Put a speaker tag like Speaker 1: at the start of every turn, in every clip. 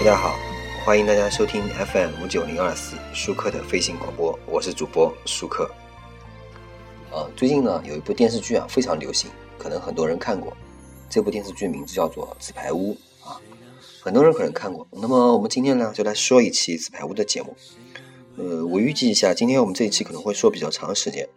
Speaker 1: 大家好，欢迎大家收听 FM 五九零二四舒克的飞行广播，我是主播舒克。呃，最近呢有一部电视剧啊非常流行，可能很多人看过。这部电视剧名字叫做《纸牌屋》啊，很多人可能看过。那么我们今天呢就来说一期《纸牌屋》的节目。呃，我预计一下，今天我们这一期可能会说比较长时间。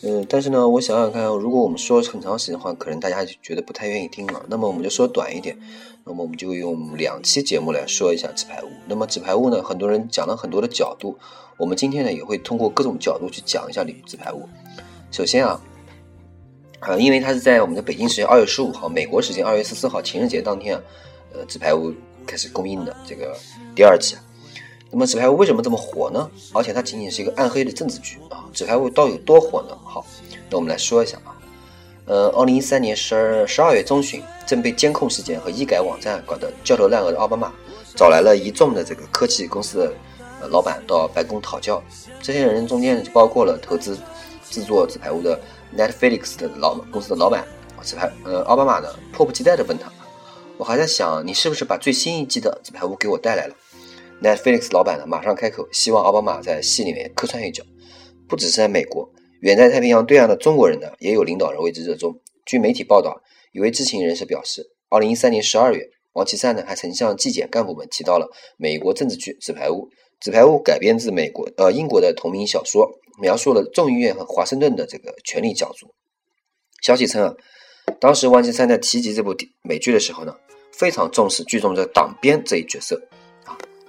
Speaker 1: 嗯，但是呢，我想想看，如果我们说很长时间的话，可能大家就觉得不太愿意听了。那么我们就说短一点，那么我们就用两期节目来说一下纸牌屋。那么纸牌屋呢，很多人讲了很多的角度，我们今天呢也会通过各种角度去讲一下纸牌屋。首先啊，啊，因为它是在我们的北京时间二月十五号，美国时间二月十四号情人节当天啊，呃，纸牌屋开始公映的这个第二季。那么纸牌屋为什么这么火呢？而且它仅仅是一个暗黑的政治剧啊。纸牌屋到底有多火呢？好，那我们来说一下啊。呃，二零一三年十二十二月中旬，正被监控事件和医改网站搞得焦头烂额的奥巴马，找来了一众的这个科技公司的呃老板到白宫讨教。这些人中间，就包括了投资制作纸牌屋的 Netflix 的老公司的老板。纸牌呃，奥巴马呢，迫不及待地问他：“我还在想，你是不是把最新一季的纸牌屋给我带来了？”Netflix 老板呢，马上开口，希望奥巴马在戏里面客串一脚。不只是在美国，远在太平洋对岸的中国人呢，也有领导人为之热衷。据媒体报道，一位知情人士表示，二零一三年十二月，王岐山呢还曾向纪检干部们提到了美国政治剧《纸牌屋》。《纸牌屋》改编自美国呃英国的同名小说，描述了众议院和华盛顿的这个权力角逐。消息称啊，当时王岐山在提及这部美剧的时候呢，非常重视剧中的党鞭这一角色。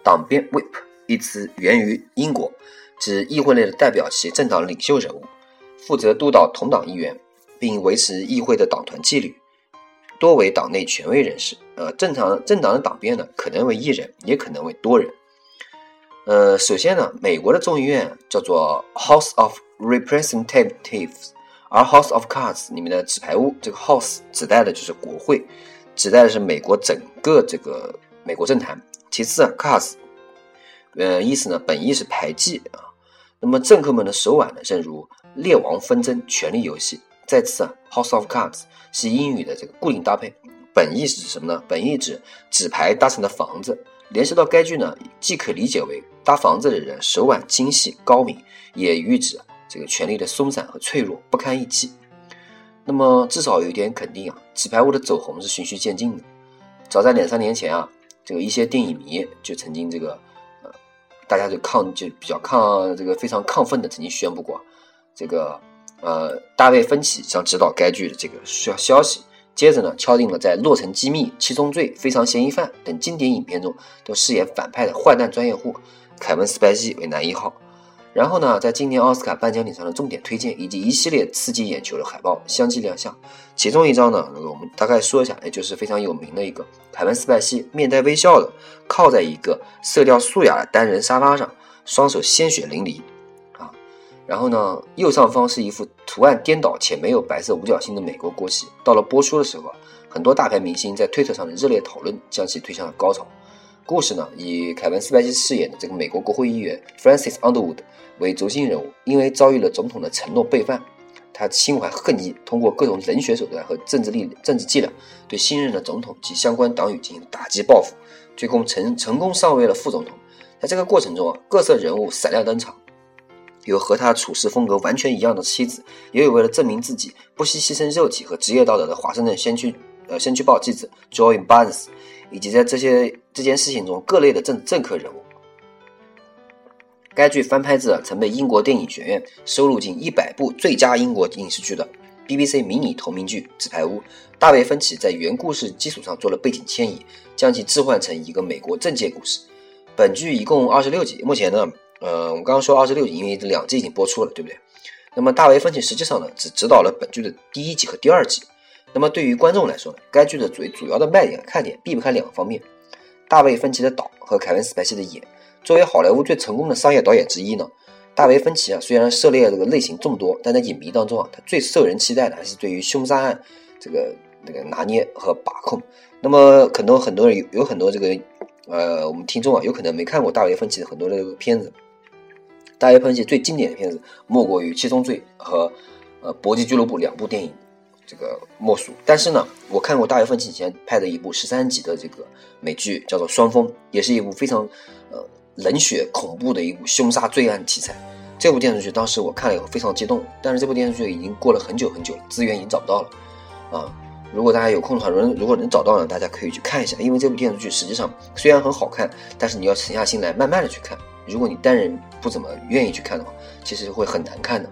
Speaker 1: 党鞭 （whip） 一词源于英国。指议会内的代表其政党领袖人物，负责督导同党议员，并维持议会的党团纪律，多为党内权威人士。呃，正常政党的党鞭呢，可能为一人，也可能为多人。呃，首先呢，美国的众议院叫做 House of Representatives，而 House of Cards 里面的纸牌屋，这个 House 指代的就是国会，指代的是美国整个这个美国政坛。其次啊，cars，。呃，意思呢，本意是牌技啊。那么政客们的手腕呢，正如列王纷争、权力游戏。再次啊，House of Cards 是英语的这个固定搭配，本意是指什么呢？本意指纸牌搭成的房子。联系到该句呢，既可理解为搭房子的人手腕精细高明，也喻指这个权力的松散和脆弱不堪一击。那么至少有一点肯定啊，纸牌屋的走红是循序渐进的。早在两三年前啊，这个一些电影迷就曾经这个。呃大家就抗就比较抗这个非常亢奋的，曾经宣布过，这个呃大卫芬奇将执导该剧的这个消消息。接着呢，敲定了在《洛城机密》《七宗罪》《非常嫌疑犯》等经典影片中都饰演反派的坏蛋专业户凯文·斯派西为男一号。然后呢，在今年奥斯卡颁奖礼上的重点推荐以及一系列刺激眼球的海报相继亮相。其中一张呢，那个我们大概说一下，也就是非常有名的一个凯文·斯派西面带微笑的靠在一个色调素雅的单人沙发上，双手鲜血淋漓啊。然后呢，右上方是一幅图案颠倒且没有白色五角星的美国国旗。到了播出的时候，很多大牌明星在推特上的热烈讨论将其推向了高潮。故事呢，以凯文·斯派西饰演的这个美国国会议员 Francis Underwood。为轴心人物，因为遭遇了总统的承诺背叛，他心怀恨意，通过各种冷血手段和政治力、政治伎俩，对新任的总统及相关党羽进行打击报复，最终成成功上位了副总统。在这个过程中啊，各色人物闪亮登场，有和他处事风格完全一样的妻子，也有为了证明自己不惜牺牲肉体和职业道德的华盛顿先驱呃先驱报记者 Joy Barnes，以及在这些这件事情中各类的政政客人物。该剧翻拍自曾被英国电影学院收录进一百部最佳英国影视剧的 BBC 迷你同名剧《纸牌屋》。大卫芬奇在原故事基础上做了背景迁移，将其置换成一个美国政界故事。本剧一共二十六集，目前呢，呃，我们刚刚说二十六集，因为两季已经播出了，对不对？那么大卫芬奇实际上呢，只指导了本剧的第一集和第二集。那么对于观众来说呢，该剧的最主要的卖点看点避不开两个方面：大卫芬奇的导和凯文·斯派西的演。作为好莱坞最成功的商业导演之一呢，大卫芬奇啊，虽然涉猎这个类型众多，但在影迷当中啊，他最受人期待的还是对于凶杀案这个那个拿捏和把控。那么可能很多人有有很多这个呃，我们听众啊，有可能没看过大卫芬奇的很多的片子。大卫芬奇最经典的片子莫过于《七宗罪》和呃《搏击俱乐部》两部电影，这个莫属。但是呢，我看过大卫芬奇以前拍的一部十三集的这个美剧，叫做《双峰》，也是一部非常呃冷血恐怖的一部凶杀罪案题材。这部电视剧当时我看了以后非常激动，但是这部电视剧已经过了很久很久了，资源已经找不到了啊。如果大家有空的话，如如果能找到呢，大家可以去看一下。因为这部电视剧实际上虽然很好看，但是你要沉下心来慢慢的去看。如果你单人不怎么愿意去看的话，其实会很难看的。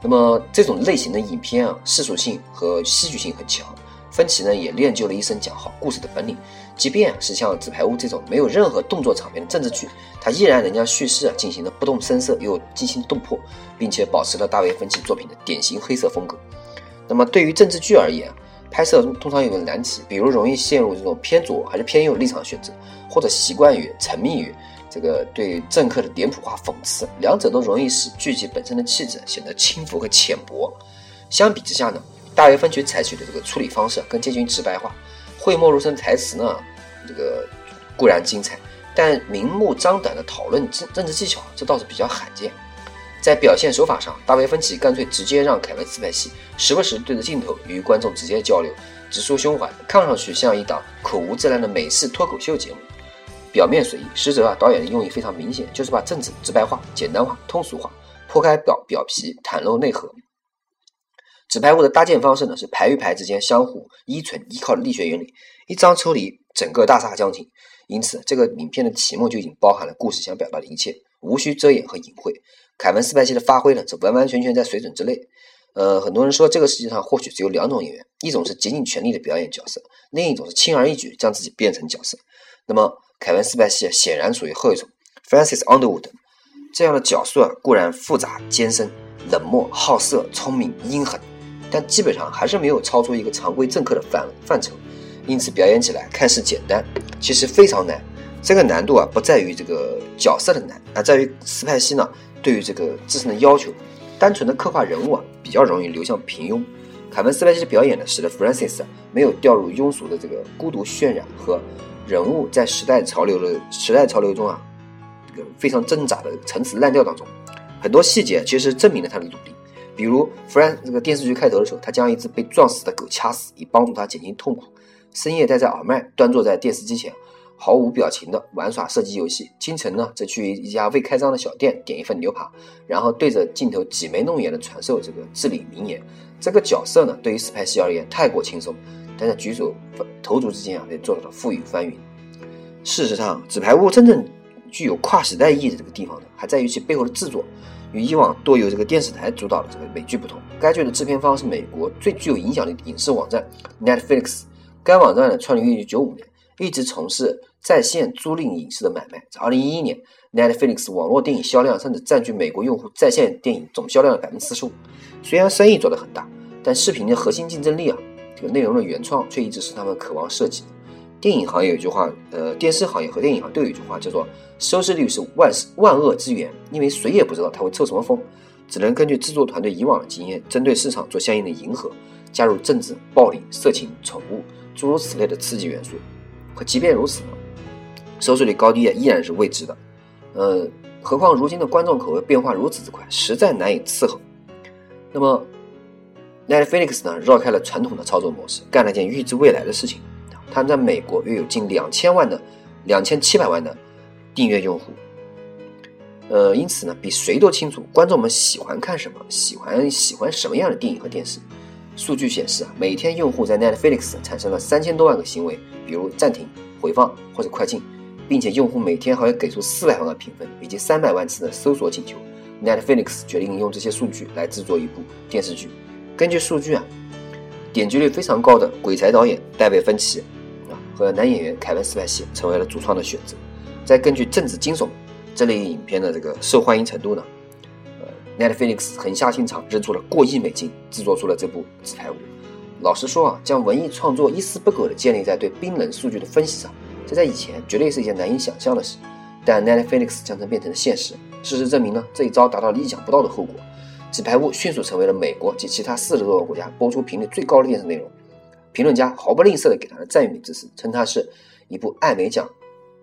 Speaker 1: 那么这种类型的影片啊，世俗性和戏剧性很强。芬奇呢也练就了一身讲好故事的本领，即便是像《纸牌屋》这种没有任何动作场面的政治剧，他依然能将叙事啊进行的不动声色又惊心动魄，并且保持了大卫芬奇作品的典型黑色风格。那么对于政治剧而言，拍摄通常有个难题，比如容易陷入这种偏左还是偏右立场选择，或者习惯于沉迷于这个对政客的脸谱化讽刺，两者都容易使剧集本身的气质显得轻浮和浅薄。相比之下呢，大卫芬奇采取的这个处理方式更接近直白化，讳莫如深的台词呢，这个固然精彩，但明目张胆的讨论政政治技巧，这倒是比较罕见。在表现手法上，大卫芬奇干脆直接让凯文斯派西时不时对着镜头与观众直接交流，直抒胸怀，看上去像一档口无遮拦的美式脱口秀节目。表面随意，实则啊，导演的用意非常明显，就是把政治直白化、简单化、通俗化，剖开表表皮，袒露内核。纸牌屋的搭建方式呢，是排与排之间相互依存依靠的力学原理，一张抽离，整个大厦将倾。因此，这个影片的题目就已经包含了故事想表达的一切，无需遮掩和隐晦。凯文·斯派西的发挥呢，则完完全全在水准之内。呃，很多人说这个世界上或许只有两种演员，一种是竭尽全力的表演角色，另一种是轻而易举将自己变成角色。那么，凯文·斯派西显然属于后一种。Francis Underwood 这样的角色固然复杂艰深、冷漠好色、聪明阴狠，但基本上还是没有超出一个常规政客的范范畴，因此表演起来看似简单，其实非常难。这个难度啊，不在于这个角色的难，而在于斯派西呢。对于这个自身的要求，单纯的刻画人物啊，比较容易流向平庸。凯文·斯派西的表演呢，使得 Francis 没有掉入庸俗的这个孤独渲染和人物在时代潮流的时代潮流中啊，这个非常挣扎的陈词滥调当中。很多细节其实证明了他的努力，比如 Fran 这个电视剧开头的时候，他将一只被撞死的狗掐死，以帮助他减轻痛苦。深夜戴着耳麦，端坐在电视机前。毫无表情的玩耍射击游戏。清晨呢，则去一家未开张的小店点一份牛扒，然后对着镜头挤眉弄眼的传授这个至理名言。这个角色呢，对于斯派西而言太过轻松，但在举手投足之间啊，也做到了覆雨翻云。事实上，纸牌屋真正具有跨时代意义的这个地方呢，还在于其背后的制作。与以往多由这个电视台主导的这个美剧不同，该剧的制片方是美国最具有影响力的影视网站 Netflix。该网站呢，创立于1995年。一直从事在线租赁影视的买卖。在二零一一年，Netflix 网络电影销量甚至占据美国用户在线电影总销量的百分之四十五。虽然生意做得很大，但视频的核心竞争力啊，这个内容的原创却一直是他们渴望设计的。电影行业有一句话，呃，电视行业和电影行业都有一句话，叫做“收视率是万万恶之源”，因为谁也不知道它会抽什么风，只能根据制作团队以往的经验，针对市场做相应的迎合，加入政治、暴力、色情、宠物诸如此类的刺激元素。可即便如此呢，收视率高低也依然是未知的。呃，何况如今的观众口味变化如此之快，实在难以伺候。那么，Netflix 呢绕开了传统的操作模式，干了件预知未来的事情。他们在美国约有近两千万的、两千七百万的订阅用户。呃，因此呢，比谁都清楚观众们喜欢看什么，喜欢喜欢什么样的电影和电视。数据显示啊，每天用户在 Netflix 产生了三千多万个行为，比如暂停、回放或者快进，并且用户每天还会给出四百万个评分以及三百万次的搜索请求。Netflix 决定用这些数据来制作一部电视剧。根据数据啊，点击率非常高的鬼才导演戴维·芬奇啊和男演员凯文·斯派西成为了主创的选择。再根据政治惊悚这类影片的这个受欢迎程度呢呃？Netflix 狠下心肠，扔出了过亿美金，制作出了这部《纸牌屋》。老实说啊，将文艺创作一丝不苟地建立在对冰冷数据的分析上，这在以前绝对是一件难以想象的事。但 Netflix 将它变成了现实。事实证明呢，这一招达到了意想不到的后果，《纸牌屋》迅速成为了美国及其他四十多个国家播出频率最高的电视内容。评论家毫不吝啬地给它的赞誉之词，称它是一部艾美奖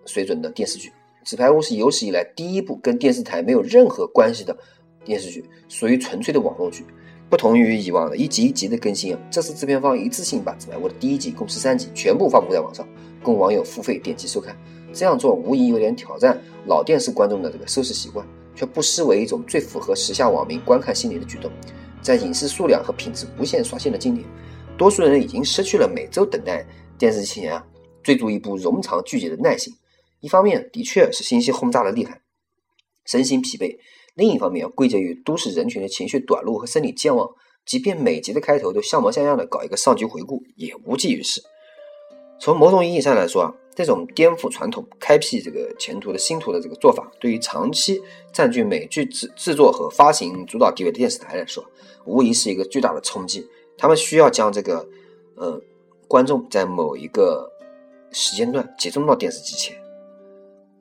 Speaker 1: 水准的电视剧。《纸牌屋》是有史以来第一部跟电视台没有任何关系的。电视剧属于纯粹的网络剧，不同于以往的一集一集的更新啊，这次制片方一次性把《纸牌屋》的第一集共十三集全部发布在网上，供网友付费点击收看。这样做无疑有点挑战老电视观众的这个收视习惯，却不失为一种最符合时下网民观看心理的举动。在影视数量和品质无限刷新的今年，多数人已经失去了每周等待电视机前啊追逐一部冗长剧集的耐心。一方面，的确是信息轰炸的厉害，身心疲惫。另一方面，归结于都市人群的情绪短路和生理健忘，即便每集的开头都像模像样的搞一个上集回顾，也无济于事。从某种意义上来说啊，这种颠覆传统、开辟这个前途的新途的这个做法，对于长期占据美剧制制作和发行主导地位的电视台来说，无疑是一个巨大的冲击。他们需要将这个呃观众在某一个时间段集中到电视机前，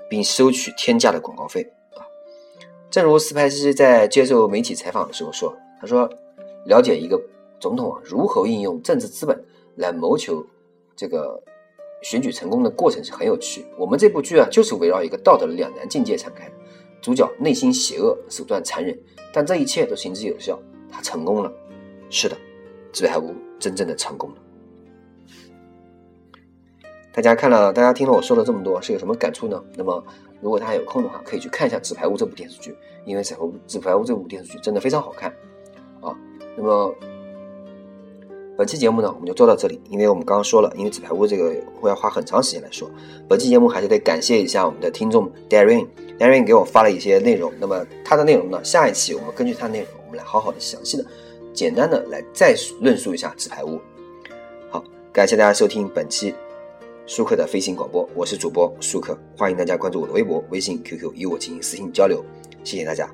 Speaker 1: 并收取天价的广告费啊。正如斯派西在接受媒体采访的时候说：“他说，了解一个总统啊如何运用政治资本来谋求这个选举成功的过程是很有趣。我们这部剧啊，就是围绕一个道德的两难境界展开。主角内心邪恶，手段残忍，但这一切都行之有效。他成功了。是的，纸牌屋真正的成功了。大家看了，大家听了我说了这么多，是有什么感触呢？那么。”如果大家有空的话，可以去看一下《纸牌屋》这部电视剧，因为《纸牌屋》《纸牌屋》这部电视剧真的非常好看啊。那么本期节目呢，我们就做到这里，因为我们刚刚说了，因为《纸牌屋》这个会要花很长时间来说。本期节目还是得感谢一下我们的听众 Darren，Darren 给我发了一些内容。那么他的内容呢，下一期我们根据他的内容，我们来好好的、详细的、简单的来再论述一下《纸牌屋》。好，感谢大家收听本期。舒克的飞行广播，我是主播舒克，欢迎大家关注我的微博、微信、QQ，与我进行私信交流，谢谢大家。